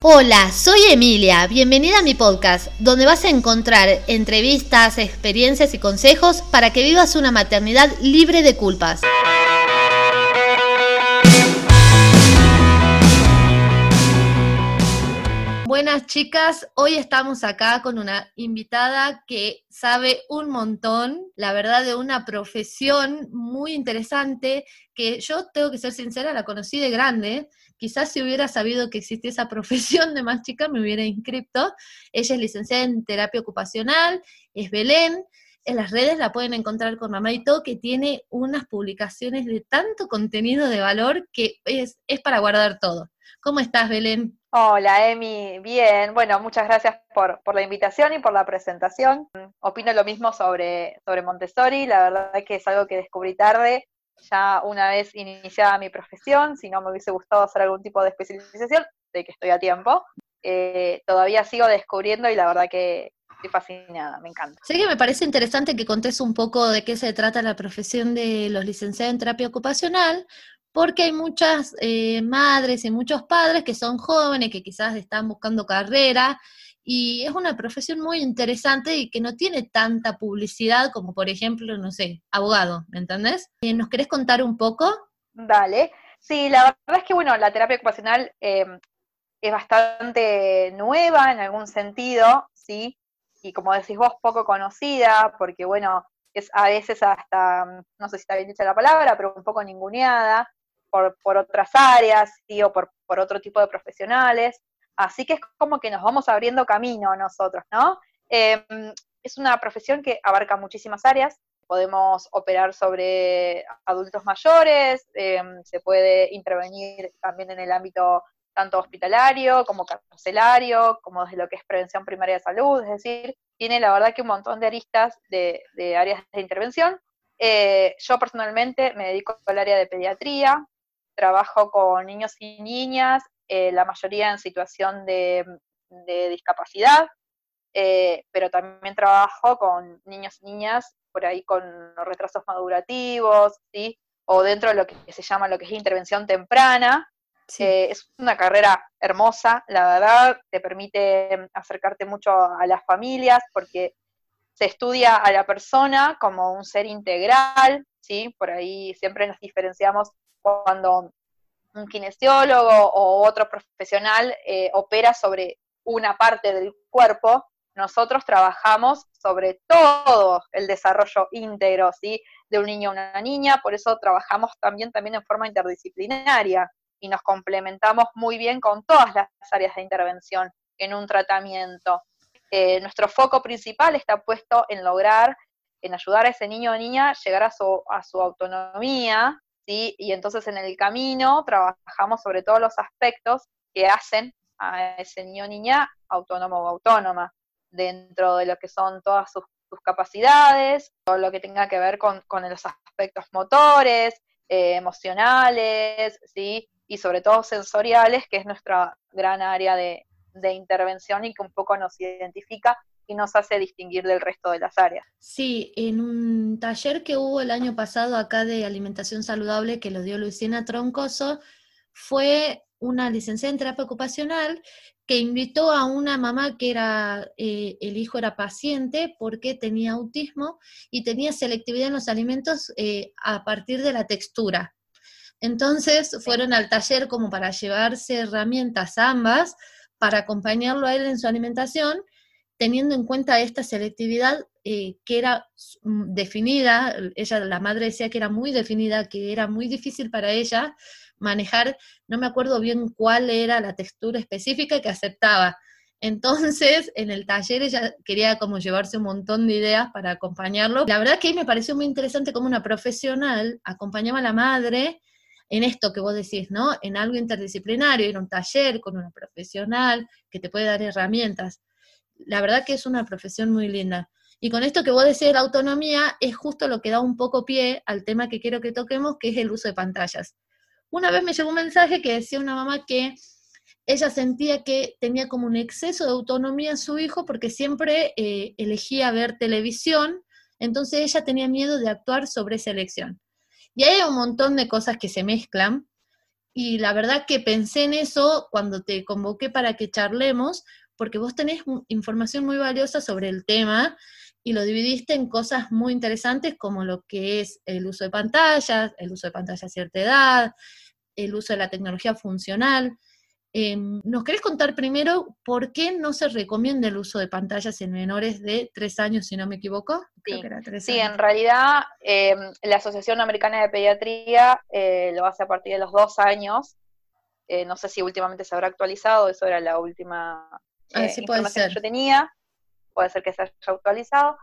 Hola, soy Emilia, bienvenida a mi podcast, donde vas a encontrar entrevistas, experiencias y consejos para que vivas una maternidad libre de culpas. Buenas chicas, hoy estamos acá con una invitada que sabe un montón, la verdad, de una profesión muy interesante que yo tengo que ser sincera, la conocí de grande Quizás si hubiera sabido que existía esa profesión de más chica me hubiera inscrito. Ella es licenciada en terapia ocupacional, es Belén. En las redes la pueden encontrar con Mamá y todo, que tiene unas publicaciones de tanto contenido de valor que es, es para guardar todo. ¿Cómo estás, Belén? Hola, Emi. Bien. Bueno, muchas gracias por, por, la invitación y por la presentación. Opino lo mismo sobre, sobre Montessori. La verdad es que es algo que descubrí tarde ya una vez iniciada mi profesión, si no me hubiese gustado hacer algún tipo de especialización, de que estoy a tiempo. Eh, todavía sigo descubriendo y la verdad que estoy fascinada, me encanta. Sé que me parece interesante que contes un poco de qué se trata la profesión de los licenciados en terapia ocupacional, porque hay muchas eh, madres y muchos padres que son jóvenes, que quizás están buscando carrera y es una profesión muy interesante y que no tiene tanta publicidad como, por ejemplo, no sé, abogado, ¿me entendés? Eh, ¿Nos querés contar un poco? Dale. Sí, la verdad es que, bueno, la terapia ocupacional em, es bastante nueva en algún sentido, ¿sí? Y como decís vos, poco conocida, porque, bueno, es a veces hasta, no sé si está bien dicha la palabra, pero un poco ninguneada por, por otras áreas, ¿sí? O por, por otro tipo de profesionales. Así que es como que nos vamos abriendo camino nosotros, ¿no? Em, es una profesión que abarca muchísimas áreas. Podemos operar sobre adultos mayores, em, se puede intervenir también en el ámbito tanto hospitalario como carcelario, como desde lo que es prevención primaria de salud, es decir, tiene la verdad que un montón de aristas de, áreas de intervención. Eh, yo personalmente me dedico al área de pediatría, trabajo con niños y niñas eh, la mayoría en situación de, discapacidad, eh, pero también trabajo con niños y niñas por ahí con retrasos madurativos, ¿sí? o dentro de lo que se llama lo que es intervención temprana. Eh, es una carrera hermosa, la verdad, te permite acercarte mucho a las familias porque se estudia a la persona como un ser integral, ¿sí? Por ahí siempre nos diferenciamos cuando un kinesiólogo o otro profesional eh, opera sobre una parte del cuerpo, nosotros trabajamos sobre todo el desarrollo íntegro ¿sí? de un niño o una niña, por eso trabajamos también, también en forma interdisciplinaria y nos complementamos muy bien con todas las áreas de intervención en un tratamiento. Eh, nuestro foco principal está puesto en lograr, en ayudar a ese niño o niña a llegar a su, a su autonomía, y entonces en el camino trabajamos sobre todos los aspectos que hacen a ese niño o niña autónomo o autónoma, dentro de lo que son todas sus, capacidades, todo lo que tenga que ver con, los aspectos motores, eh, emocionales, ¿sí? y sobre todo sensoriales, que es nuestra gran área de intervención y que un poco nos identifica y nos hace distinguir del resto de las áreas. Sí, en un taller que hubo el año pasado acá de alimentación saludable que lo dio Luciana Troncoso, fue una licenciada en terapia ocupacional que invitó a una mamá que era, eh, el hijo era paciente porque tenía autismo y tenía selectividad en los alimentos eh, a partir de la textura. Entonces fueron al taller como para llevarse herramientas ambas para acompañarlo a él en su alimentación teniendo en cuenta esta selectividad eh, que era mm, definida, ella, la madre decía que era muy definida, que era muy difícil para ella manejar, no me acuerdo bien cuál era la textura específica que aceptaba. Entonces, en el taller ella quería como llevarse un montón de ideas para acompañarlo. La verdad que me pareció muy interesante como una profesional acompañaba a la madre en esto que vos decís, ¿no? En algo interdisciplinario, en un taller con una profesional que te puede dar herramientas la verdad que es una profesión muy linda. Y con esto que vos decís la autonomía, es justo lo que da un poco pie al tema que quiero que toquemos, que es el uso de pantallas. Una vez me llegó un mensaje que decía una mamá que ella sentía que tenía como un exceso de autonomía en su hijo porque siempre eh, elegía ver televisión, entonces ella tenía miedo de actuar sobre esa elección. Y hay un montón de cosas que se mezclan, Y la verdad que pensé en eso cuando te convoqué para que charlemos, porque vos tenés información muy valiosa sobre el tema y lo dividiste en cosas muy interesantes como lo que es el uso de pantallas, el uso de pantallas a cierta edad, el uso de la tecnología funcional. Em, ¿Nos querés contar primero por qué no se recomienda el uso de pantallas en menores de tres años, si no me equivoco? Sí, en realidad em, la Asociación Americana de Pediatría eh, lo hace a partir de los dos años. Eh, no sé si últimamente se habrá actualizado, eso era la última ah, eh, información que yo tenía. Puede ser que se haya actualizado.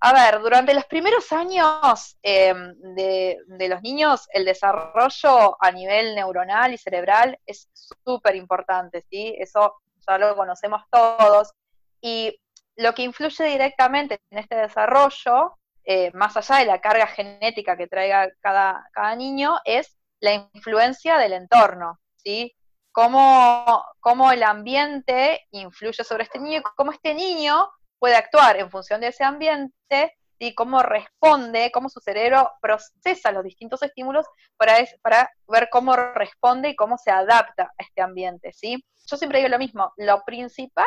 A ver, durante los primeros años em, de, los niños, el desarrollo a nivel neuronal y cerebral es súper importante, ¿sí? Eso ya lo conocemos todos. Y lo que influye directamente en este desarrollo, eh, más allá de la carga genética que traiga cada, cada niño, es la influencia del entorno, ¿sí? Cómo, cómo el ambiente influye sobre este niño cómo este niño puede actuar en función de ese ambiente y cómo responde, cómo su cerebro procesa los distintos estímulos para, para ver cómo responde y cómo se adapta a este ambiente, ¿sí? Yo siempre digo lo mismo, la principal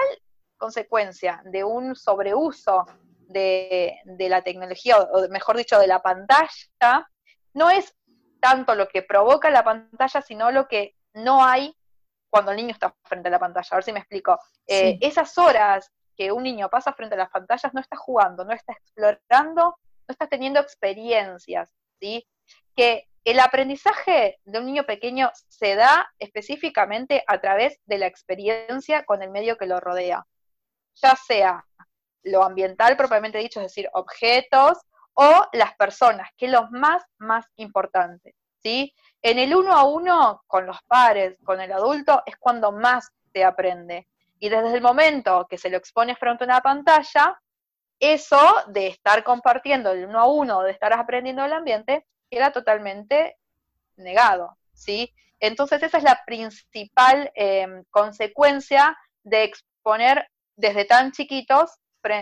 consecuencia de un sobreuso de, de la tecnología, o mejor dicho, de la pantalla, no es tanto lo que provoca la pantalla, sino lo que no hay cuando el niño está frente a la pantalla. A ver si me explico. Eh, esas horas que un niño pasa frente a las pantallas no está jugando, no está explorando, no está teniendo experiencias, ¿sí? Que el aprendizaje de un niño pequeño se da específicamente a través de la experiencia con el medio que lo rodea, ya sea lo ambiental propiamente dicho, es decir, objetos, o las personas, que es lo más, más importante, ¿sí? En el uno a uno con los pares, con el adulto, es cuando más se aprende. Y desde el momento que se lo expone frente a una pantalla, eso de estar compartiendo el uno a uno, de estar aprendiendo el ambiente, queda totalmente negado, ¿sí? Entonces esa es la principal em, consecuencia de exponer desde tan chiquitos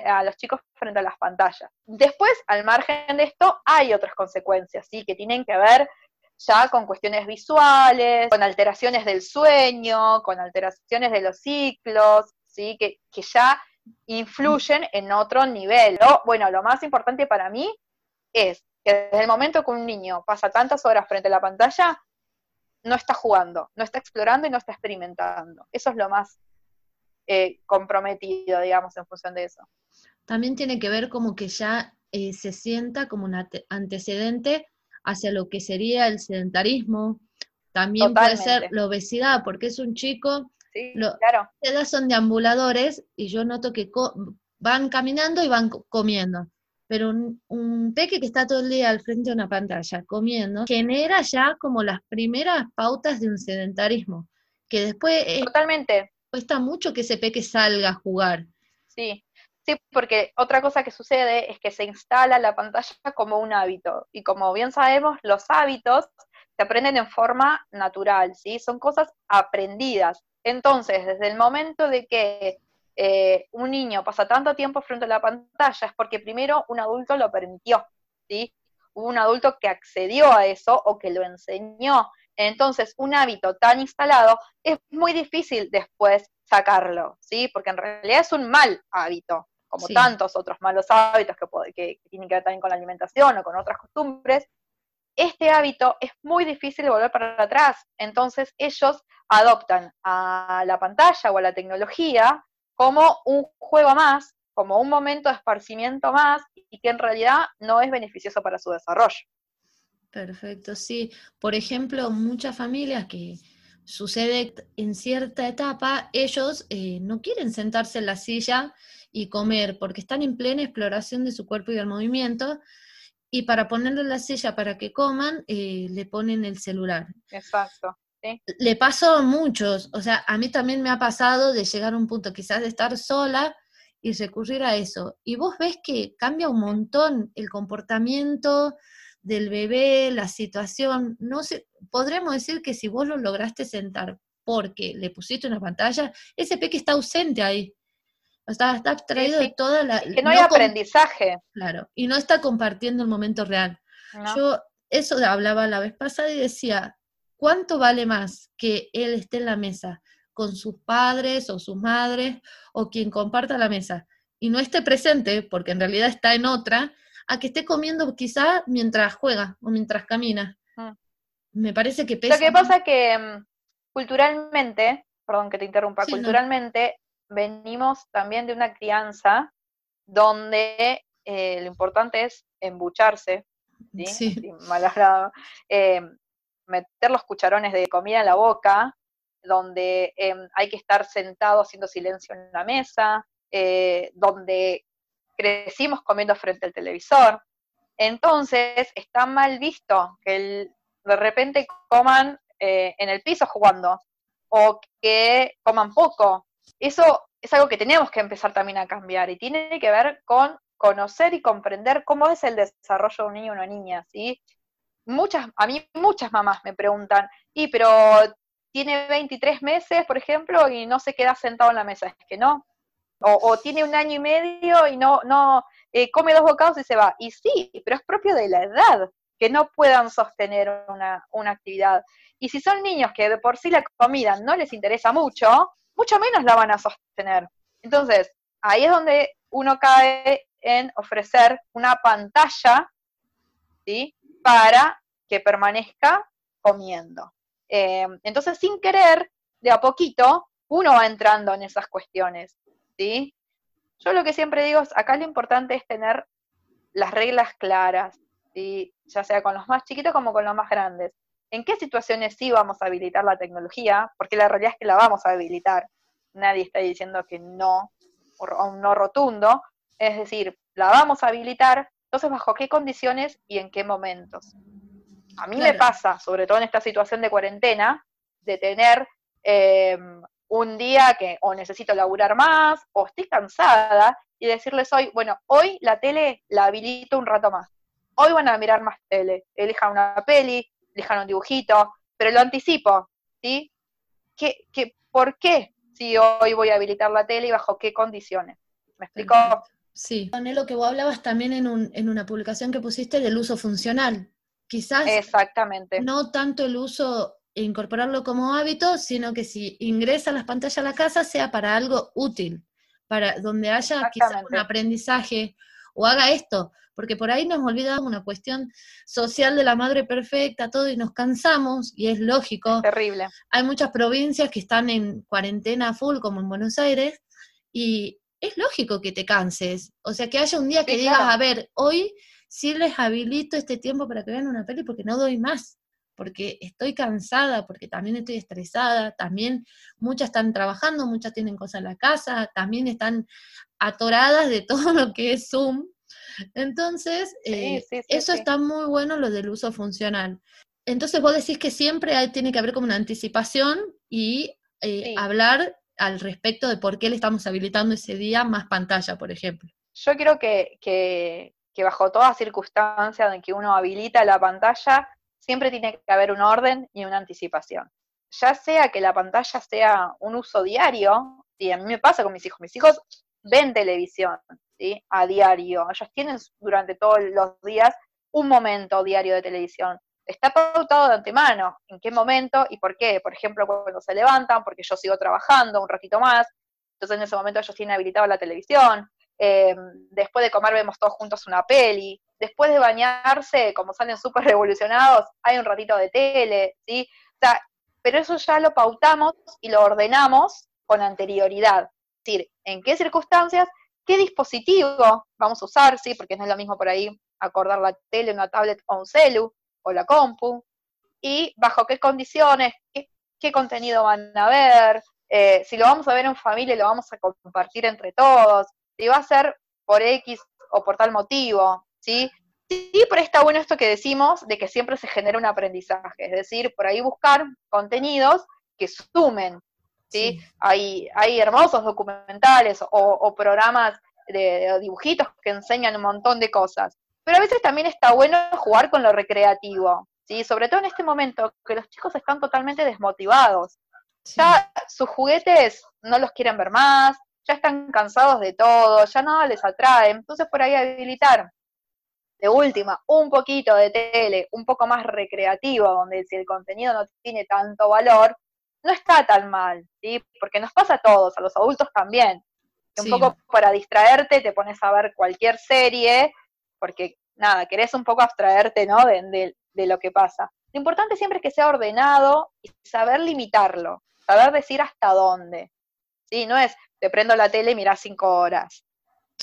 a los chicos frente a las pantallas. Después, al margen de esto, hay otras consecuencias, ¿sí? Que tienen que ver ya con cuestiones visuales, con alteraciones del sueño, con alteraciones de los ciclos, ¿sí? que, ya influyen en otro nivel. Bueno, lo más importante para mí es que desde el momento que un niño pasa tantas horas frente a la pantalla, no está jugando, no está explorando y no está experimentando. Eso es lo más eh, comprometido, digamos, en función de eso. También tiene que ver como que ya eh, se sienta como un antecedente hacia lo que sería el sedentarismo, también puede ser la obesidad, porque es un chico, sí, claro. son deambuladores y yo noto que van caminando y van comiendo. Pero un, peque que está todo el día al frente de una pantalla comiendo, genera ya como las primeras pautas de un sedentarismo, que después... Totalmente. Cuesta mucho que ese peque salga a jugar. Sí, Sí, porque otra cosa que sucede es que se instala la pantalla como un hábito. Y como bien sabemos, los hábitos se aprenden en forma natural, ¿sí? Son cosas aprendidas. Entonces, desde el momento de que eh, un niño pasa tanto tiempo frente a la pantalla, es porque primero un adulto lo permitió, ¿sí? Hubo un adulto que accedió a eso o que lo enseñó. Entonces, un hábito tan instalado es muy difícil después sacarlo, ¿sí? Porque en realidad es un mal hábito como tantos otros malos hábitos que, que, tienen que ver también con la alimentación o con otras costumbres, este hábito es muy difícil de volver para atrás. Entonces ellos adoptan a la pantalla o a la tecnología como un juego más, como un momento de esparcimiento más y que en realidad no es beneficioso para su desarrollo. Perfecto, sí. Por ejemplo, muchas familias que sucede en cierta etapa, ellos eh, no quieren sentarse en la silla y comer, porque están en plena exploración de su cuerpo y del movimiento, y para ponerle la silla para que coman, eh, le ponen el celular. Exacto. Le pasó a muchos, o sea, a mí también me ha pasado de llegar a un punto quizás de estar sola y recurrir a eso. Y vos ves que cambia un montón el comportamiento del bebé, la situación. No sé, podremos decir que si vos lo lograste sentar porque le pusiste una pantalla, ese peque está ausente ahí. Está, está abstraído de toda la... que no, hay aprendizaje. Claro, y no está compartiendo el momento real. Yo eso hablaba la vez pasada y decía, ¿cuánto vale más que él esté en la mesa con sus padres o sus madres o quien comparta la mesa y no esté presente, porque en realidad está en otra, a que esté comiendo quizá mientras juega o mientras camina? Mm. Me parece que pesa. Lo que pasa es que mm, culturalmente, perdón que te interrumpa, culturalmente venimos también de una crianza donde eh, lo importante es embucharse, ¿sí? Eh, meter los cucharones de comida en la boca, donde em, hay que estar sentado haciendo silencio en la mesa, eh, donde crecimos comiendo frente al televisor. Entonces está mal visto que de repente coman en el piso jugando o que coman poco. Eso es algo que tenemos que empezar también a cambiar y tiene que ver con conocer y comprender cómo es el desarrollo de un niño o una niña, ¿sí? Muchas, a mí muchas mamás me preguntan, y pero tiene 23 meses, por ejemplo, y no se queda sentado en la mesa, es que no. O, tiene un año y medio y no, no eh, come dos bocados y se va. Y sí, pero es propio de la edad que no puedan sostener una, una actividad. Y si son niños que de por sí la comida no les interesa mucho, mucho menos la van a sostener. Entonces, ahí es donde uno cae en ofrecer una pantalla ¿sí? para que permanezca comiendo. Eh, entonces, sin querer, de a poquito, uno va entrando en esas cuestiones. ¿sí? Yo lo que siempre digo es, acá lo importante es tener las reglas claras, ¿sí? ya sea con los más chiquitos como con los más grandes. ¿En qué situaciones sí vamos a habilitar la tecnología? Porque la realidad es que la vamos a habilitar. Nadie está diciendo que no, o un no rotundo, es decir, la vamos a habilitar, entonces bajo qué condiciones y en qué momentos. A mí me pasa, sobre todo en esta situación de cuarentena, de tener em, un día que o necesito laburar más o estoy cansada y decirles hoy, bueno, hoy la tele la habilito un rato más. Hoy van a mirar más tele, elijan una peli, elijan un dibujito, pero lo anticipo, ¿sí? ¿Qué, qué, ¿Por qué si hoy voy a habilitar la tele y bajo qué condiciones? ¿Me explico? Sí. lo que vos hablabas también en, un, en una publicación que pusiste del uso funcional. Quizás Exactamente. no tanto el uso e incorporarlo como hábito, sino que si ingresa las pantallas a la casa sea para algo útil, para donde haya quizás un aprendizaje o haga esto, porque por ahí nos olvidamos una cuestión social de la madre perfecta, todo, y nos cansamos, y es lógico. terrible. Hay muchas provincias que están en cuarentena full, como en Buenos Aires, y es lógico que te canses. O sea, que haya un día que digas, a ver, hoy sí les habilito este tiempo para que vean una peli porque no doy más, porque estoy cansada, porque también estoy estresada, también muchas están trabajando, muchas tienen cosas en la casa, también están atoradas de todo lo que es Zoom. Entonces, eh, eso está muy bueno lo del uso funcional. Entonces vos decís que siempre hay, tiene que haber como una anticipación y eh, hablar al respecto de por qué le estamos habilitando ese día más pantalla, por ejemplo. Yo creo que, que, bajo toda circunstancia en que uno habilita la pantalla, siempre tiene que haber un orden y una anticipación. Ya sea que la pantalla sea un uso diario, y a mí me pasa con mis hijos, mis hijos ven televisión ¿sí? a diario, ellos tienen durante todos los días un momento diario de televisión está pautado de antemano, en qué momento y por qué. Por ejemplo, cuando se levantan, porque yo sigo trabajando un ratito más, entonces en ese momento ellos tienen habilitado la televisión. Eh, después de comer vemos todos juntos una peli. Después de bañarse, como salen súper revolucionados, hay un ratito de tele, ¿sí? Pero eso ya lo pautamos y lo ordenamos con anterioridad. Es decir, en qué circunstancias, qué dispositivo vamos a usar, ¿sí? Porque no es lo mismo por ahí acordar la tele, una tablet o un celu o la compu, y bajo qué condiciones, qué, contenido van a ver, eh, si lo vamos a ver en familia lo vamos a compartir entre todos, si va a ser por X o por tal motivo, ¿sí? Sí, pero está bueno esto que decimos de que siempre se genera un aprendizaje, es decir, por ahí buscar contenidos que sumen, ¿sí? Hay, hay hermosos documentales o, programas de, dibujitos que enseñan un montón de cosas. Pero a veces también está bueno jugar con lo recreativo, ¿sí? Sobre todo en este momento, que los chicos están totalmente desmotivados. Ya sus juguetes no los quieren ver más, ya están cansados de todo, ya nada les atrae. Entonces por ahí habilitar de última, un poquito de tele, un poco más recreativo, donde si el contenido no tiene tanto valor, no está tan mal, ¿sí? Porque nos pasa a todos, a los adultos también. Un poco para distraerte te pones a ver cualquier serie, porque nada, querés un poco abstraerte, ¿no? De, de lo que pasa. Lo importante siempre es que sea ordenado y saber limitarlo, saber decir hasta dónde. ¿Sí? No es, te prendo la tele y mirás cinco horas.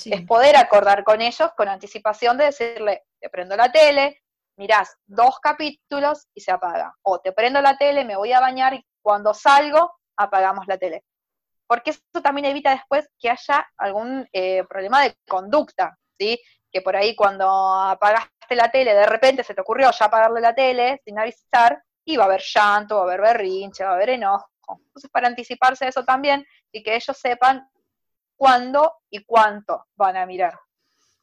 Es poder acordar con ellos con anticipación de decirle, te prendo la tele, mirás dos capítulos y se apaga. O te prendo la tele, me voy a bañar y cuando salgo apagamos la tele. Porque eso también evita después que haya algún eh, problema de conducta, ¿sí? Que por ahí cuando apagaste la tele, de repente se te ocurrió ya apagarle la tele sin avisar, y va a haber llanto, va a haber berrinche, va a haber enojo. Entonces, para anticiparse eso también y que ellos sepan cuándo y cuánto van a mirar.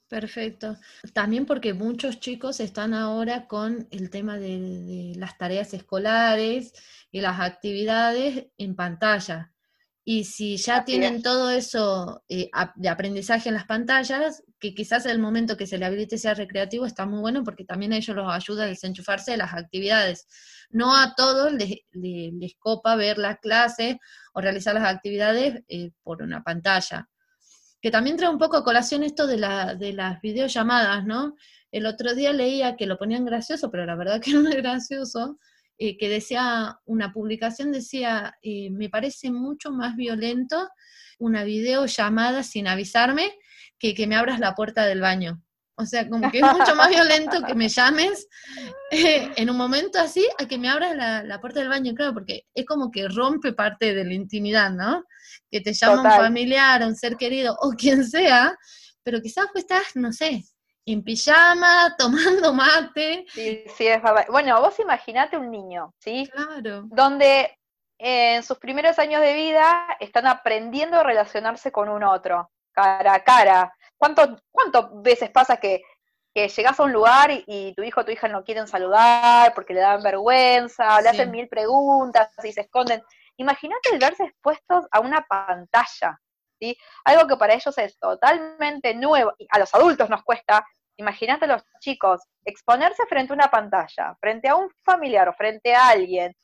Perfecto. También porque muchos chicos están ahora con el tema de, las tareas escolares y las actividades en pantalla. Y si ya tienen todo eso eh, de aprendizaje en las pantallas, que quizás el momento que se le habilite sea recreativo está muy bueno porque también a ellos los ayuda a desenchufarse de las actividades. No a todos les, copa ver las clases o realizar las actividades eh, por una pantalla. Que también trae un poco a colación esto de, la, de las videollamadas, ¿no? El otro día leía que lo ponían gracioso, pero la verdad que no es gracioso, eh, que decía, una publicación decía, eh, me parece mucho más violento una videollamada sin avisarme que que me abras la puerta del baño. O sea, como que es mucho más violento que me llames eh, en un momento así a que me abras la, puerta del baño, claro, porque es como que rompe parte de la intimidad, ¿no? Que te llama un familiar, un ser querido o quien sea, pero quizás estás, no sé, en pijama, tomando mate. Sí, sí, es verdad. Bueno, vos imaginate un niño, ¿sí? Claro. Donde en sus primeros años de vida están aprendiendo a relacionarse con un otro, cara a cara, ¿Cuántas veces pasa que, que llegas a un lugar y, tu hijo o tu hija no quieren saludar porque le dan vergüenza, le hacen mil preguntas y se esconden? Imagínate el verse expuestos a una pantalla, Algo que para ellos es totalmente nuevo, y a los adultos nos cuesta, imagínate a los chicos, exponerse frente a una pantalla, frente a un familiar o frente a alguien,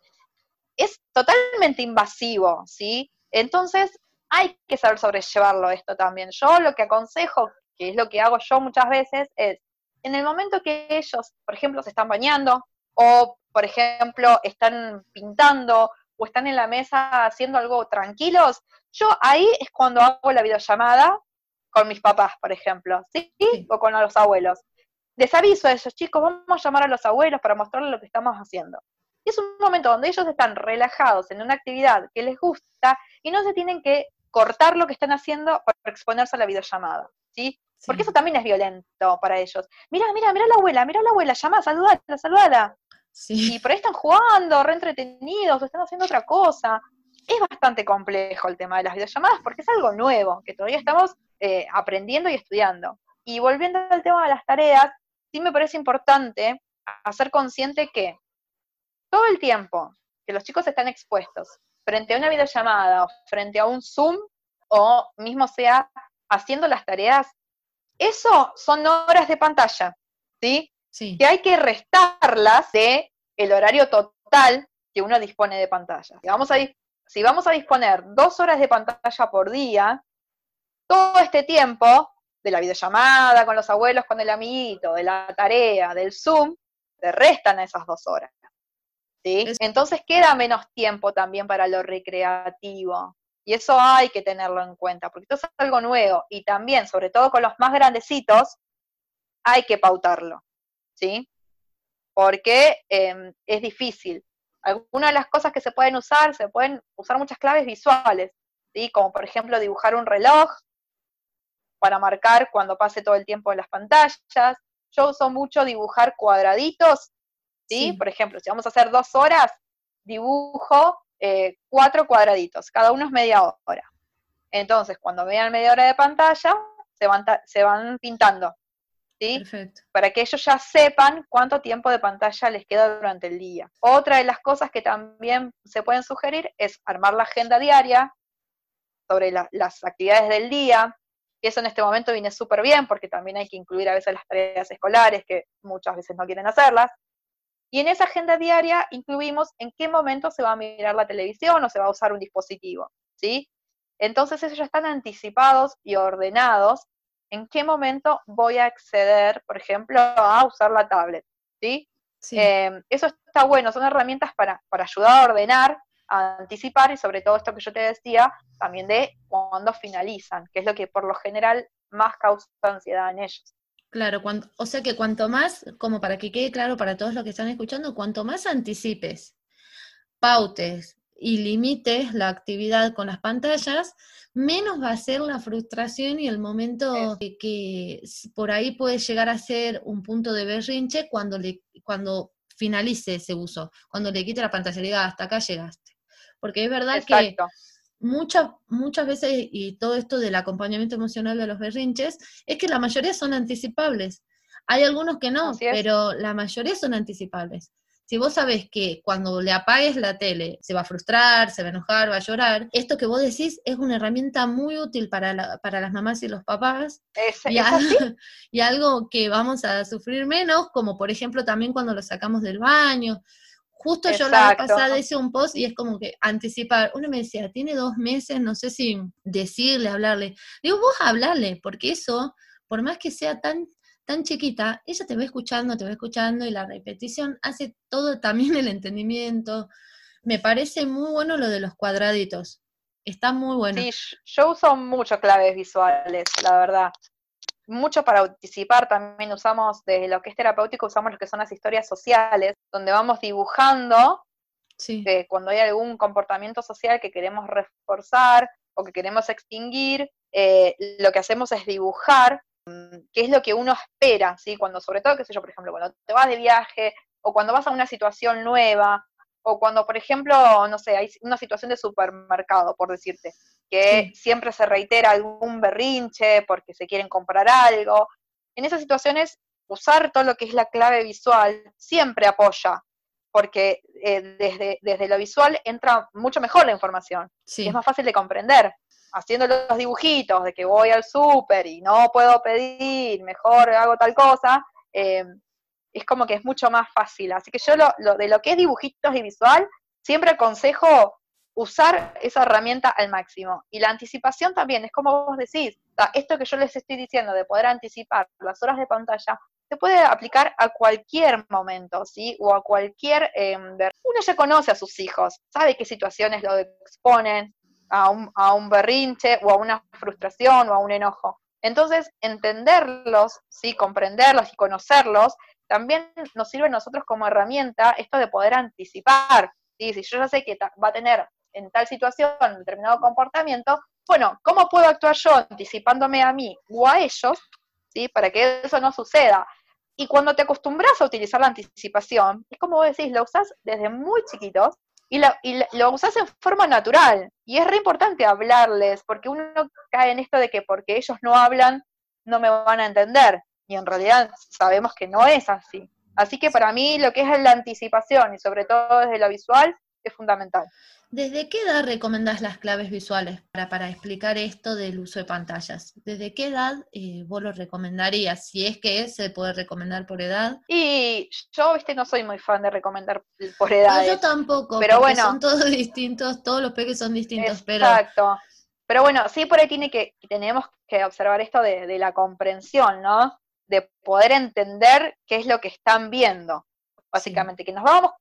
es totalmente invasivo, ¿sí? Entonces, hay que saber sobrellevarlo esto también. Yo lo que aconsejo, que es lo que hago yo muchas veces, es en el momento que ellos, por ejemplo, se están bañando o, por ejemplo, están pintando o están en la mesa haciendo algo tranquilos, yo ahí es cuando hago la videollamada con mis papás, por ejemplo, ¿sí? O con los abuelos. Les aviso a esos chicos, vamos a llamar a los abuelos para mostrarles lo que estamos haciendo. Y es un momento donde ellos están relajados en una actividad que les gusta y no se tienen que cortar lo que están haciendo para exponerse a la videollamada, ¿sí? Porque eso también es violento para ellos. Mira, mira, mira la abuela, mira la abuela, llama, saludala, saludala. Y por ahí están jugando, re entretenidos, o están haciendo otra cosa. Es bastante complejo el tema de las videollamadas porque es algo nuevo, que todavía estamos eh, aprendiendo y estudiando. Y volviendo al tema de las tareas, sí me parece importante hacer consciente que todo el tiempo que los chicos están expuestos frente a una videollamada o frente a un Zoom o mismo sea haciendo las tareas, eso son horas de pantalla, ¿sí? Sí. Que hay que restarlas de el horario total que uno dispone de pantalla. Si vamos, a, si vamos a disponer dos horas de pantalla por día, todo este tiempo de la videollamada con los abuelos, con el amiguito, de la tarea, del Zoom, te restan esas dos horas. Entonces queda menos tiempo también para lo recreativo. Y eso hay que tenerlo en cuenta, porque esto es algo nuevo. Y también, sobre todo con los más grandecitos, hay que pautarlo, ¿sí? Porque em, es difícil. Algunas de las cosas que se pueden usar, se pueden usar muchas claves visuales, ¿sí? Como por ejemplo dibujar un reloj para marcar cuando pase todo el tiempo en las pantallas. Yo uso mucho dibujar cuadraditos ¿sí? Por ejemplo, si vamos a hacer dos horas, dibujo eh, cuatro cuadraditos, cada uno es media hora. Entonces, cuando vean media hora de pantalla, se van, se van pintando, ¿sí? Perfecto. Para que ellos ya sepan cuánto tiempo de pantalla les queda durante el día. Otra de las cosas que también se pueden sugerir es armar la agenda diaria sobre las actividades del día, que eso en este momento viene súper bien porque también hay que incluir a veces las tareas escolares que muchas veces no quieren hacerlas. Y en esa agenda diaria incluimos en qué momento se va a mirar la televisión o se va a usar un dispositivo, ¿sí? Entonces ellos ya están anticipados y ordenados en qué momento voy a acceder, por ejemplo, a usar la tablet, ¿sí? Em, eso está bueno, son herramientas para, para ayudar a ordenar, a anticipar y sobre todo esto que yo te decía, también de cuando finalizan, que es lo que por lo general más causa ansiedad en ellos. Claro, o sea que cuanto más, como para que quede claro para todos los que están escuchando, cuanto más anticipes, pautes y limites la actividad con las pantallas, menos va a ser la frustración y el momento que, por ahí puede llegar a ser un punto de berrinche cuando, le, cuando finalice ese uso, cuando le quite la pantalla y diga, hasta acá llegaste. Porque es verdad que muchas, muchas veces, y todo esto del acompañamiento emocional de los berrinches, es que la mayoría son anticipables. Hay algunos que no, pero la mayoría son anticipables. Si vos sabés que cuando le apagues la tele se va a frustrar, se va a enojar, va a llorar, esto que vos decís es una herramienta muy útil para, para las mamás y los papás. y, y algo que vamos a sufrir menos, como por ejemplo también cuando lo sacamos del baño, Justo yo la vez pasada hice un post y es como que anticipar. Uno me decía, tiene dos meses, no sé si decirle, hablarle. Digo, vos hablarle, porque eso, por más que sea tan, tan chiquita, ella te va escuchando, te va escuchando y la repetición hace todo también el entendimiento. Me parece muy bueno lo de los cuadraditos. Está muy bueno. Sí, yo uso mucho claves visuales, la verdad mucho para anticipar, también usamos desde lo que es terapéutico, usamos lo que son las historias sociales, donde vamos dibujando cuando hay algún comportamiento social que queremos reforzar o que queremos extinguir, eh, lo que hacemos es dibujar qué es lo que uno espera, ¿sí? Cuando, sobre todo, qué sé yo, por ejemplo, cuando te vas de viaje o cuando vas a una situación nueva o cuando, por ejemplo, no sé, hay una situación de supermercado, por decirte, que siempre se reitera algún berrinche porque se quieren comprar algo. En esas situaciones, usar todo lo que es la clave visual siempre apoya, porque eh, desde, desde lo visual entra mucho mejor la información. es más fácil de comprender. Haciendo los dibujitos de que voy al súper y no puedo pedir, mejor hago tal cosa, eh, es como que es mucho más fácil. Así que yo lo, de lo que es dibujitos y visual, siempre aconsejo usar esa herramienta al máximo. Y la anticipación también, es como vos decís, esto que yo les estoy diciendo de poder anticipar las horas de pantalla, se puede aplicar a cualquier momento, ¿sí? O a cualquier... Eh, uno ya conoce a sus hijos, sabe qué situaciones lo exponen a un, a un berrinche o a una frustración o a un enojo. Entonces, entenderlos, ¿sí? comprenderlos y conocerlos también nos sirve a nosotros como herramienta esto de poder anticipar. Si yo ya sé que va a tener en tal situación determinado comportamiento, bueno, ¿cómo puedo actuar yo anticipándome a mí o a ellos ¿sí? para que eso no suceda? Y cuando te acostumbras a utilizar la anticipación, es como vos decís, lo usás desde muy chiquitos y lo, y lo usás en forma natural. Y es re importante hablarles, porque uno cae en esto de que porque ellos no hablan, no me van a entender y en realidad sabemos que no es así. Así que para mí lo que es la anticipación y sobre todo desde lo visual es fundamental. ¿Desde qué edad recomendás las claves visuales para, para explicar esto del uso de pantallas? ¿Desde qué edad eh, vos lo recomendarías? Si es que se puede recomendar por edad. Y yo, viste, no soy muy fan de recomendar por edad. yo tampoco, pero bueno. Son todos distintos, todos los peques son distintos, Exacto. Pero... bueno, sí por ahí tiene que, tenemos que observar esto de, de la comprensión, ¿no? de poder entender qué es lo que están viendo, básicamente, que nos vamos,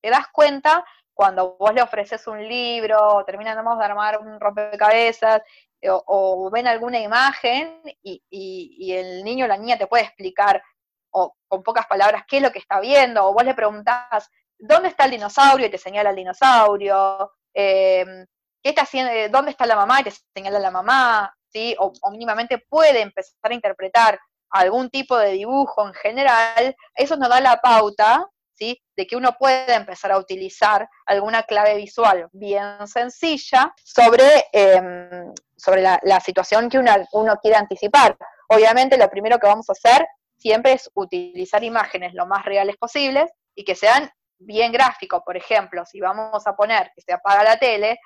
te das cuenta cuando vos le ofreces un libro, o terminamos de armar un rompecabezas, eh, o, ven alguna imagen y, el niño o la niña te puede explicar o con pocas palabras qué es lo que está viendo, o vos le preguntás, ¿dónde está el dinosaurio? y te señala el dinosaurio, em, ¿qué está haciendo? ¿dónde está la mamá? y te señala la mamá, ¿sí? o mínimamente puede empezar a interpretar algún tipo de dibujo en general, eso nos da la pauta, ¿sí? De que uno puede empezar a utilizar alguna clave visual bien sencilla sobre, em, sobre la, situación que uno quiere anticipar. Obviamente lo primero que vamos a hacer siempre es utilizar imágenes lo más reales posibles y que sean bien gráficos. Por ejemplo, si vamos a poner que se apaga la tele,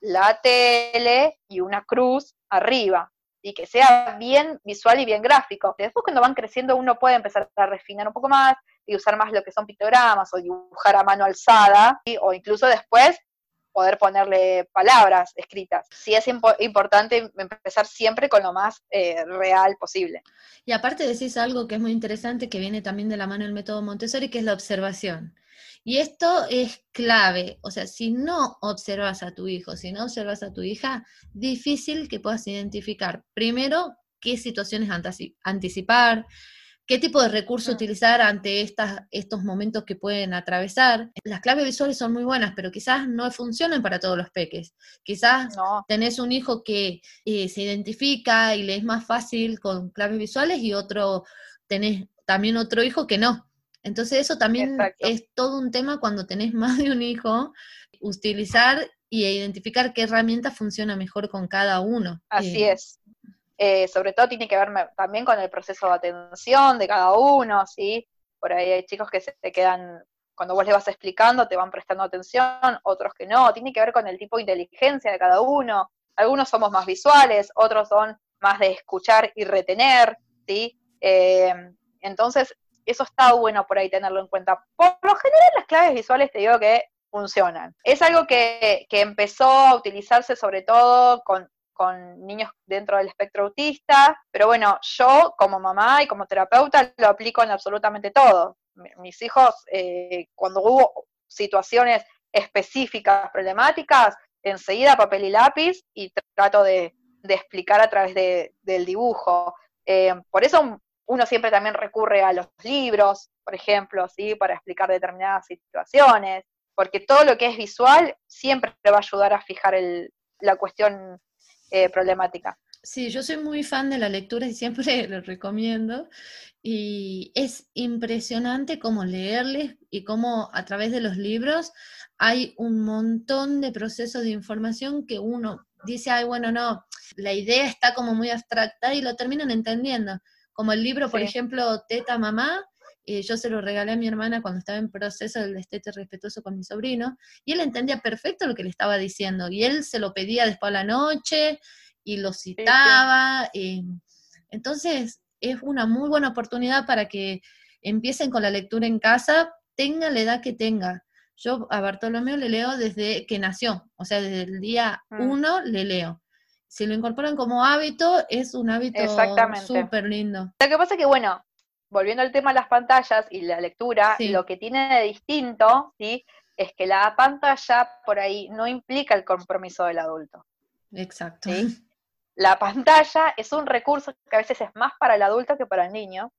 la tele y una cruz arriba. Y que sea bien visual y bien gráfico. Después cuando van creciendo uno puede empezar a refinar un poco más y usar más lo que son pictogramas o dibujar a mano alzada, o incluso después poder ponerle palabras escritas. Sí es importante empezar siempre con lo más eh, real posible. Y aparte decís algo que es muy interesante, que viene también de la mano del método Montessori, que es la observación. Y esto es clave, o sea, si no observas a tu hijo, si no observas a tu hija, difícil que puedas identificar primero qué situaciones anticipar, qué tipo de recurso utilizar ante estas, estos momentos que pueden atravesar. Las claves visuales son muy buenas, pero quizás no funcionen para todos los peques. Quizás tenés un hijo que eh, se identifica y le es más fácil con claves visuales y otro, tenés también otro hijo que no. Entonces eso también es todo un tema cuando tenés más de un hijo, utilizar y identificar qué herramienta funciona mejor con cada uno. Así eh, es. Eh, sobre todo tiene que ver también con el proceso de atención de cada uno, ¿sí? Por ahí hay chicos que se te quedan, cuando vos le vas explicando, te van prestando atención, otros que no, tiene que ver con el tipo de inteligencia de cada uno. Algunos somos más visuales, otros son más de escuchar y retener, ¿sí? Eh, entonces, eso está bueno por ahí tenerlo en cuenta. Por lo general, las claves visuales te digo que funcionan. Es algo que, que empezó a utilizarse sobre todo con con niños dentro del espectro autista, pero bueno, yo como mamá y como terapeuta lo aplico en absolutamente todo. Mis hijos, eh, cuando hubo situaciones específicas, problemáticas, enseguida papel y lápiz y trato de, explicar a través del dibujo. Eh, por eso uno siempre también recurre a los libros, por ejemplo, ¿sí? para explicar determinadas situaciones, porque todo lo que es visual siempre va a ayudar a fijar la cuestión eh, problemática. Sí, yo soy muy fan de la lectura y siempre lo recomiendo. Y es impresionante cómo leerles y cómo a través de los libros hay un montón de procesos de información que uno dice, ay, bueno, no, la idea está como muy abstracta y lo terminan entendiendo. Como el libro, por ejemplo, Teta Mamá, eh, yo se lo regalé a mi hermana cuando estaba en proceso del destete respetuoso con mi sobrino, y él entendía perfecto lo que le estaba diciendo, y él se lo pedía después a la noche, y lo citaba. Eh, entonces, es una muy buena oportunidad para que empiecen con la lectura en casa, tenga la edad que tenga. Yo a Bartolomeo le leo desde que nació, o sea, desde el día mm. uno le leo. Si lo incorporan como hábito, es un hábito súper lindo. Lo que pasa es que, bueno, volviendo al tema de las pantallas y la lectura, lo que tiene de distinto, ¿sí? Es que la pantalla por ahí no implica el compromiso del adulto. Exacto. La pantalla es un recurso que a veces es más para el adulto que para el niño,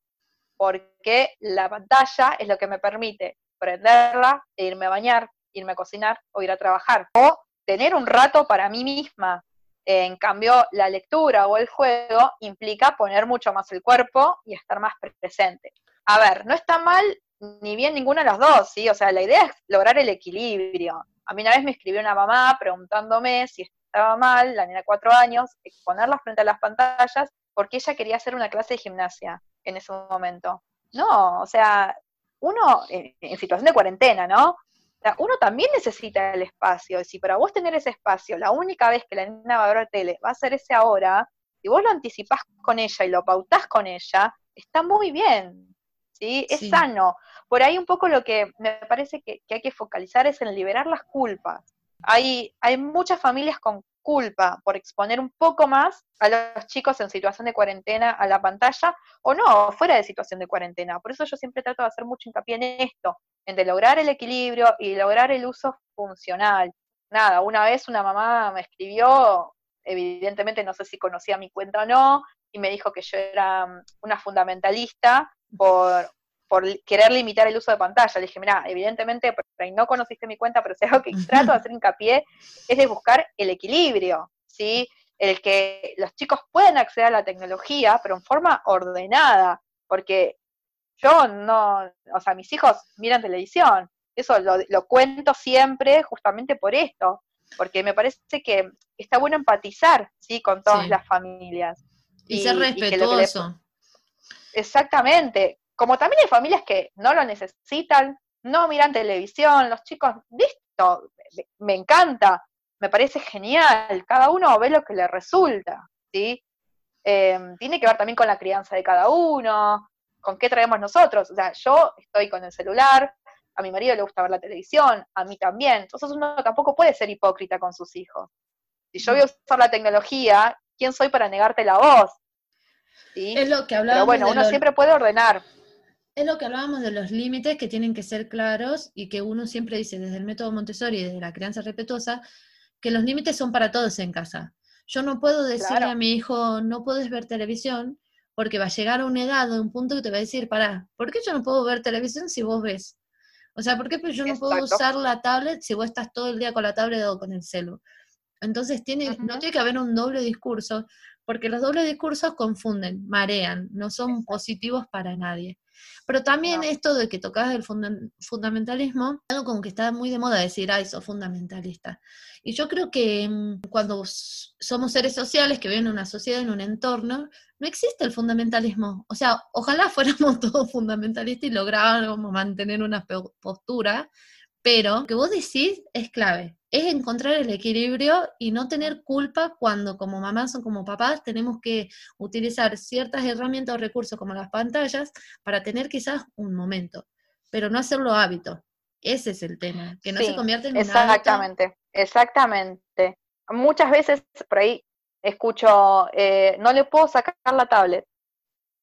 porque la pantalla es lo que me permite prenderla e irme a bañar, irme a cocinar o ir a trabajar. O tener un rato para mí misma, en cambio, la lectura o el juego implica poner mucho más el cuerpo y estar más presente. A ver, no está mal ni bien ninguna de las dos, ¿sí? O sea, la idea es lograr el equilibrio. A mí una vez me escribió una mamá preguntándome si estaba mal, la niña de cuatro años, exponerla frente a las pantallas porque ella quería hacer una clase de gimnasia en ese momento. No, o sea, uno en situación de cuarentena, ¿no? Uno también necesita el espacio. Y si para vos tener ese espacio, la única vez que la nena va a ver tele va a ser ese ahora, y vos lo anticipás con ella y lo pautás con ella, está muy bien. ¿sí? Es sano. Por ahí un poco lo que me parece que, que, hay que focalizar es en liberar las culpas. Hay, hay muchas familias con culpa por exponer un poco más a los chicos en situación de cuarentena a la pantalla o no, fuera de situación de cuarentena. Por eso yo siempre trato de hacer mucho hincapié en esto, en lograr el equilibrio y lograr el uso funcional. Nada, una vez una mamá me escribió, evidentemente no sé si conocía mi cuenta o no, y me dijo que yo era mm, una fundamentalista por, por querer limitar el uso de pantalla. Le dije, mira, evidentemente no conociste mi cuenta, pero si algo que trato de hacer hincapié es de buscar el equilibrio, ¿sí? El que los chicos puedan acceder a la tecnología, pero en forma ordenada, porque yo no, o sea, mis hijos miran televisión, eso lo, cuento siempre justamente por esto, porque me parece que está bueno empatizar, ¿sí? Con todas las familias. Y, ser respetuoso. Exactamente, como también hay familias que no lo necesitan, no miran televisión, los chicos, listo, me encanta, me parece genial, cada uno ve lo que le resulta, ¿sí? Em, tiene que ver también con la crianza de cada uno, con qué traemos nosotros. O sea, yo estoy con el celular, a mi marido le gusta ver la televisión, a mí también. Entonces uno tampoco puede ser hipócrita con sus hijos. Si yo voy a usar la tecnología, ¿quién soy para negarte la voz? Es lo que hablábamos. Pero bueno, uno siempre puede ordenar. Es lo que hablábamos de los límites que tienen que ser claros y que uno siempre dice desde el método Montessori y desde la crianza respetuosa, que los límites son para todos en casa. Yo no puedo decirle a mi hijo, no puedes ver televisión, porque va a llegar a una edad o un punto que te va a decir, pará, ¿por qué yo no puedo ver televisión si vos ves? O sea, ¿por qué yo no puedo usar la tablet si vos estás todo el día con la tablet o con el celu? Entonces tiene, no tiene que haber un doble discurso, porque los dobles discursos confunden, marean, no son positivos para nadie. Pero también esto de que tocas el fundamentalismo, algo como que está muy de moda decir, ay, sos fundamentalista. Y yo creo que mm, cuando somos seres sociales que viven en una sociedad, en un entorno, no existe el fundamentalismo. O sea, ojalá fuéramos todos fundamentalistas y lográramos mantener una postura, pero lo que vos decís es clave es encontrar el equilibrio y no tener culpa cuando como mamás o como papás tenemos que utilizar ciertas herramientas o recursos como las pantallas para tener quizás un momento, pero no hacerlo hábito. Ese es el tema, que no se convierta en un Exactamente, exactamente. Muchas veces por ahí escucho, eh, no le puedo sacar la tablet.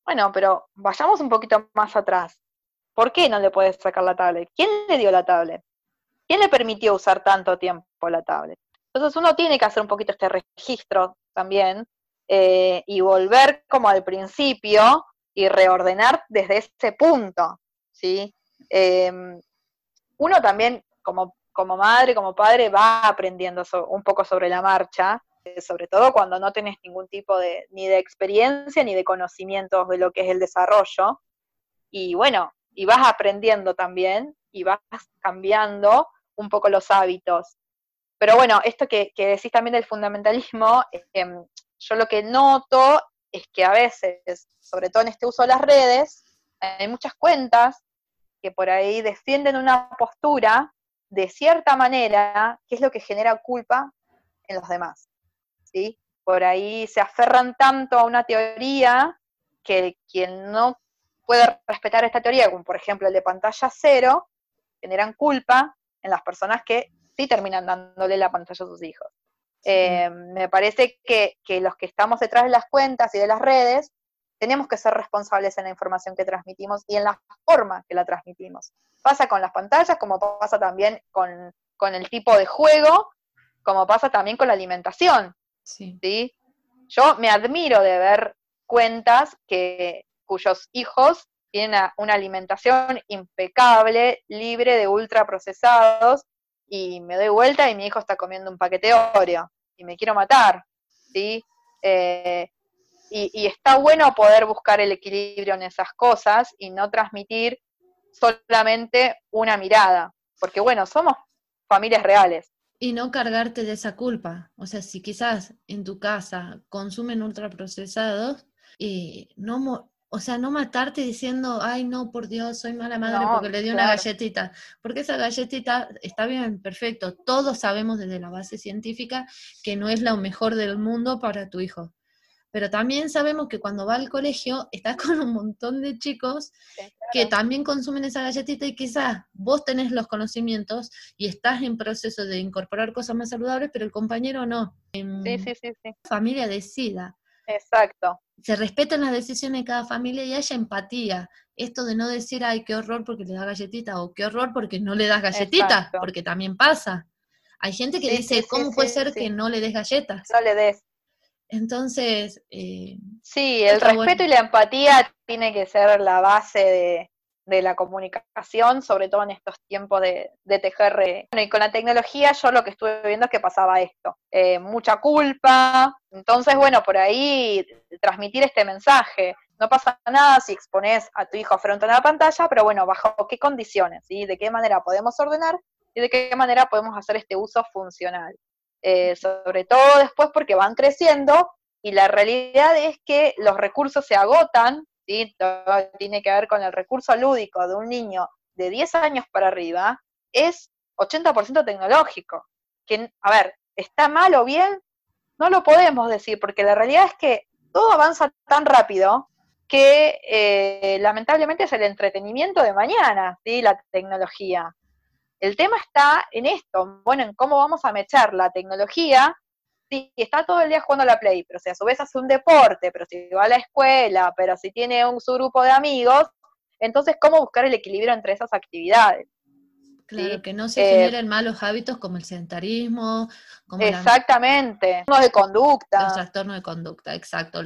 Bueno, pero vayamos un poquito más atrás. ¿Por qué no le puedes sacar la tablet? ¿Quién le dio la tablet? ¿Quién le permitió usar tanto tiempo la tablet? Entonces uno tiene que hacer un poquito este registro también eh, y volver como al principio y reordenar desde ese punto, ¿sí? Em, uno también como, como madre, como padre, va aprendiendo un poco sobre la marcha, eh, sobre todo cuando no tenés ningún tipo de, ni de experiencia ni de conocimientos de lo que es el desarrollo. Y bueno, y vas aprendiendo también y vas cambiando un poco los hábitos. Pero bueno, esto que, decís también del fundamentalismo, em, yo lo que noto es que a veces, sobre todo en este uso de las redes, hay muchas cuentas que por ahí defienden una postura de cierta manera, que es lo que genera culpa en los demás. ¿sí? Por ahí se aferran tanto a una teoría que quien no puede respetar esta teoría, como por ejemplo el de pantalla cero, generan culpa en las personas que sí terminan dándole la pantalla a sus hijos. Eh, me parece que, los que estamos detrás de las cuentas y de las redes tenemos que ser responsables en la información que transmitimos y en la forma que la transmitimos. Pasa con las pantallas, como pasa también con, el tipo de juego, como pasa también con la alimentación. Sí. Yo me admiro de ver cuentas que, cuyos hijos tienen una, alimentación impecable, libre de ultraprocesados, y me doy vuelta y mi hijo está comiendo un paquete Oreo, y me quiero matar, ¿sí? Eh, y, está bueno poder buscar el equilibrio en esas cosas y no transmitir solamente una mirada, porque bueno, somos familias reales. Y no cargarte de esa culpa. O sea, si quizás en tu casa consumen ultraprocesados, y no, o sea, no matarte diciendo, ay, no, por Dios, soy mala madre porque le di una galletita. Porque esa galletita está bien, perfecto. Todos sabemos desde la base científica que no es lo mejor del mundo para tu hijo. Pero también sabemos que cuando va al colegio estás con un montón de chicos que también consumen esa galletita y quizás vos tenés los conocimientos y estás en proceso de incorporar cosas más saludables, pero el compañero no. Sí, sí, sí, sí. Familia decida. Exacto. Se respeten las decisiones de cada familia y haya empatía. Esto de no decir, ay, qué horror porque le da galletita o qué horror porque no le das galletita, porque también pasa. Hay gente que dice, ¿cómo puede ser que no le des galletas? No le des. Entonces... Eh, sí, el respeto y la empatía tiene que ser la base de, de la comunicación, sobre todo en estos tiempos de, tejer. Bueno, y con la tecnología yo lo que estuve viendo es que pasaba esto, eh, mucha culpa, entonces bueno, por ahí transmitir este mensaje. No pasa nada si expones a tu hijo frente a una pantalla, pero bueno, bajo qué condiciones, ¿sí? de qué manera podemos ordenar y de qué manera podemos hacer este uso funcional. Eh, sobre todo después porque van creciendo y la realidad es que los recursos se agotan tiene que ver con el recurso lúdico de un niño de 10 años para arriba, es 80% tecnológico. Que, a ver, ¿está mal o bien? No lo podemos decir, porque la realidad es que todo avanza tan rápido que eh, lamentablemente es el entretenimiento de mañana, ¿sí? la tecnología. El tema está en esto, bueno, en cómo vamos a mechar la tecnología. Sí, está todo el día jugando a la Play, pero si a su vez hace un deporte, pero si va a la escuela, pero si tiene un su grupo de amigos, entonces, ¿cómo buscar el equilibrio entre esas actividades? Claro, que no se eh, generen malos hábitos como el sedentarismo. Como exactamente, trastornos de conducta. Los trastornos de conducta, exacto.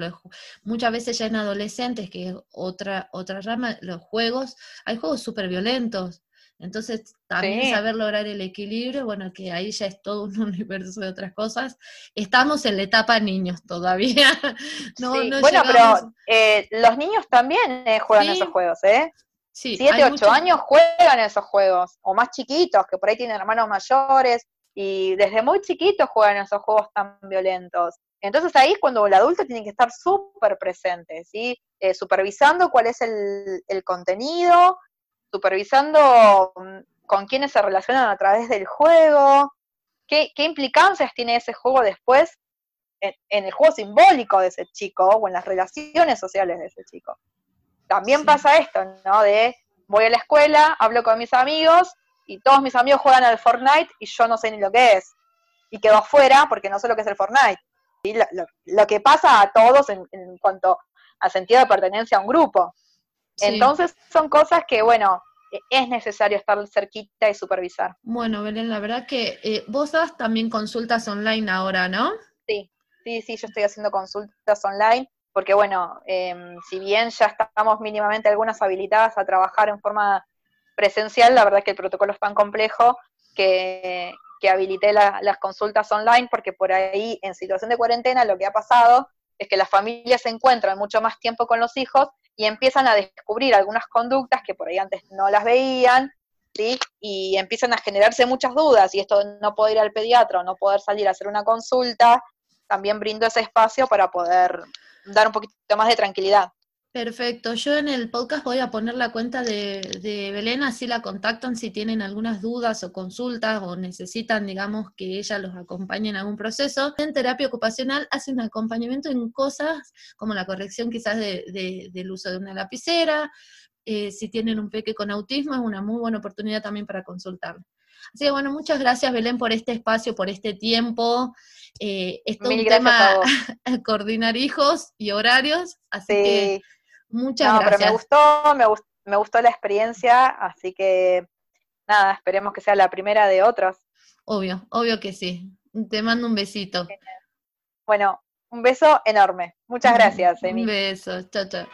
muchas veces ya en adolescentes, que es otra, otra rama, los juegos, hay juegos súper violentos. Entonces, también saber lograr el equilibrio, bueno, que ahí ya es todo un universo de otras cosas. Estamos en la etapa niños todavía. no, bueno, pero eh, los niños también eh, juegan esos juegos, ¿eh? Sí, Siete, ocho años juegan esos juegos, o más chiquitos, que por ahí tienen hermanos mayores, y desde muy chiquitos juegan esos juegos tan violentos. Entonces ahí es cuando el adulto tiene que estar súper presente, ¿sí? Eh, supervisando cuál es el, contenido, supervisando mm, con quiénes se relacionan a través del juego, qué, implicancias tiene ese juego después en, en, el juego simbólico de ese chico o en las relaciones sociales de ese chico también pasa esto, ¿no? De voy a la escuela, hablo con mis amigos y todos mis amigos juegan al Fortnite y yo no sé ni lo que es. Y quedo afuera porque no sé lo que es el Fortnite. Y lo, que pasa a todos en, cuanto a sentido de pertenencia a un grupo. Entonces son cosas que, bueno, e, es necesario estar cerquita y supervisar. Bueno, Belén, la verdad que eh, vos das también consultas online ahora, ¿no? Sí, sí, sí, yo estoy haciendo consultas online porque bueno, em, si bien ya estamos mínimamente algunas habilitadas a trabajar en forma presencial, la verdad es que el protocolo es tan complejo que, que habilité las consultas online, porque por ahí en situación de cuarentena lo que ha pasado es que las familias se encuentran mucho más tiempo con los hijos y empiezan a descubrir algunas conductas que por ahí antes no las veían, ¿sí? Y empiezan a generarse muchas dudas, y esto de no poder ir al pediatra no poder salir a hacer una consulta, también brindo ese espacio para poder dar un poquito más de tranquilidad. Perfecto, yo en el podcast voy a poner la cuenta de, Belén, así la contactan si tienen algunas dudas o consultas o necesitan, digamos, que ella los acompañe en algún proceso. En terapia ocupacional hace un acompañamiento en cosas como la corrección quizás del uso de una lapicera, eh, si tienen un peque con autismo es una muy buena oportunidad también para consultar. Así que bueno, muchas gracias Belén por este espacio, por este tiempo. Eh, es un tema coordinar hijos y horarios, así que muchas gracias. Pero me gustó, me, gustó, la experiencia, así que nada, esperemos que sea la primera de otros. Obvio, obvio que sí. Te mando un besito. Bueno, un beso enorme. Muchas gracias, Emi. Un beso, chao, chao.